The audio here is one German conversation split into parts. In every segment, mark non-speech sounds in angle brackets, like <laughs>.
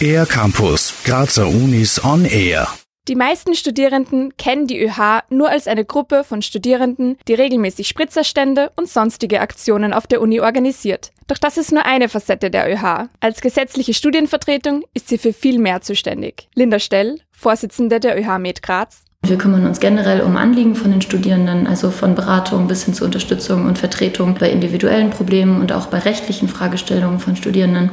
Air Campus, Grazer Unis on Air. Die meisten Studierenden kennen die ÖH nur als eine Gruppe von Studierenden, die regelmäßig Spritzerstände und sonstige Aktionen auf der Uni organisiert. Doch das ist nur eine Facette der ÖH. Als gesetzliche Studienvertretung ist sie für viel mehr zuständig. Linda Stell, Vorsitzende der ÖH Med Graz. Wir kümmern uns generell um Anliegen von den Studierenden, also von Beratung bis hin zur Unterstützung und Vertretung bei individuellen Problemen und auch bei rechtlichen Fragestellungen von Studierenden.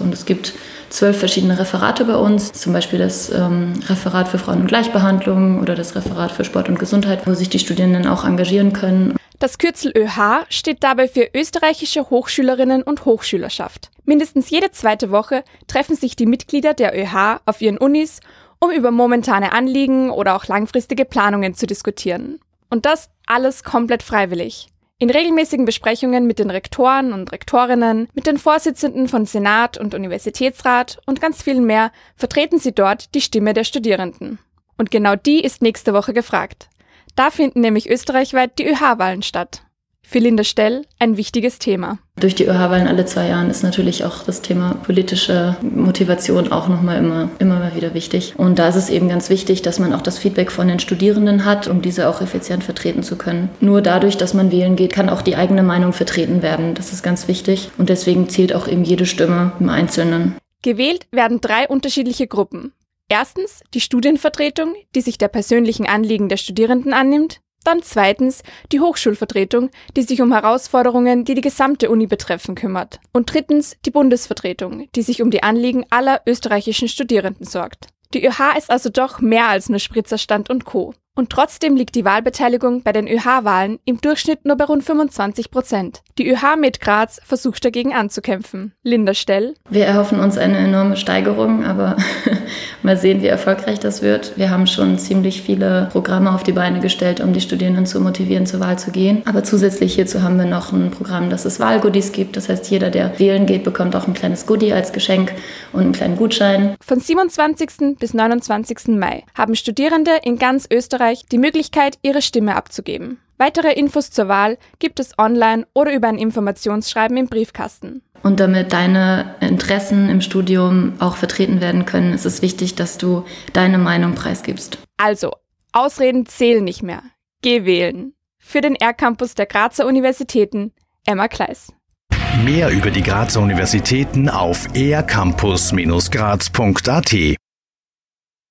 Und es gibt zwölf verschiedene Referate bei uns, zum Beispiel das ähm, Referat für Frauen- und Gleichbehandlung oder das Referat für Sport und Gesundheit, wo sich die Studierenden auch engagieren können. Das Kürzel ÖH steht dabei für Österreichische Hochschülerinnen und Hochschülerschaft. Mindestens jede zweite Woche treffen sich die Mitglieder der ÖH auf ihren Unis, um über momentane Anliegen oder auch langfristige Planungen zu diskutieren. Und das alles komplett freiwillig. In regelmäßigen Besprechungen mit den Rektoren und Rektorinnen, mit den Vorsitzenden von Senat und Universitätsrat und ganz vielen mehr vertreten sie dort die Stimme der Studierenden. Und genau die ist nächste Woche gefragt. Da finden nämlich österreichweit die ÖH-Wahlen statt. Für Linda Stell ein wichtiges Thema. Durch die ÖH-Wahlen alle zwei Jahre ist natürlich auch das Thema politische Motivation auch nochmal immer, immer mal wieder wichtig. Und da ist es eben ganz wichtig, dass man auch das Feedback von den Studierenden hat, um diese auch effizient vertreten zu können. Nur dadurch, dass man wählen geht, kann auch die eigene Meinung vertreten werden. Das ist ganz wichtig. Und deswegen zählt auch eben jede Stimme im Einzelnen. Gewählt werden drei unterschiedliche Gruppen. Erstens die Studienvertretung, die sich der persönlichen Anliegen der Studierenden annimmt. Dann zweitens die Hochschulvertretung, die sich um Herausforderungen, die die gesamte Uni betreffen, kümmert. Und drittens die Bundesvertretung, die sich um die Anliegen aller österreichischen Studierenden sorgt. Die ÖH ist also doch mehr als nur Spritzerstand und Co. Und trotzdem liegt die Wahlbeteiligung bei den ÖH-Wahlen im Durchschnitt nur bei rund 25 Prozent. Die ÖH mit Graz versucht dagegen anzukämpfen. Linda Stell. Wir erhoffen uns eine enorme Steigerung, aber <laughs> mal sehen, wie erfolgreich das wird. Wir haben schon ziemlich viele Programme auf die Beine gestellt, um die Studierenden zu motivieren, zur Wahl zu gehen. Aber zusätzlich hierzu haben wir noch ein Programm, das es Wahlgoodies gibt. Das heißt, jeder, der wählen geht, bekommt auch ein kleines Goodie als Geschenk und einen kleinen Gutschein. Von 27. bis 29. Mai haben Studierende in ganz Österreich Österreich die Möglichkeit, ihre Stimme abzugeben. Weitere Infos zur Wahl gibt es online oder über ein Informationsschreiben im Briefkasten. Und damit deine Interessen im Studium auch vertreten werden können, ist es wichtig, dass du deine Meinung preisgibst. Also, Ausreden zählen nicht mehr. Geh wählen. Für den R-Campus der Grazer Universitäten, Emma Kleiss. Mehr über die Grazer Universitäten auf ercampus-graz.at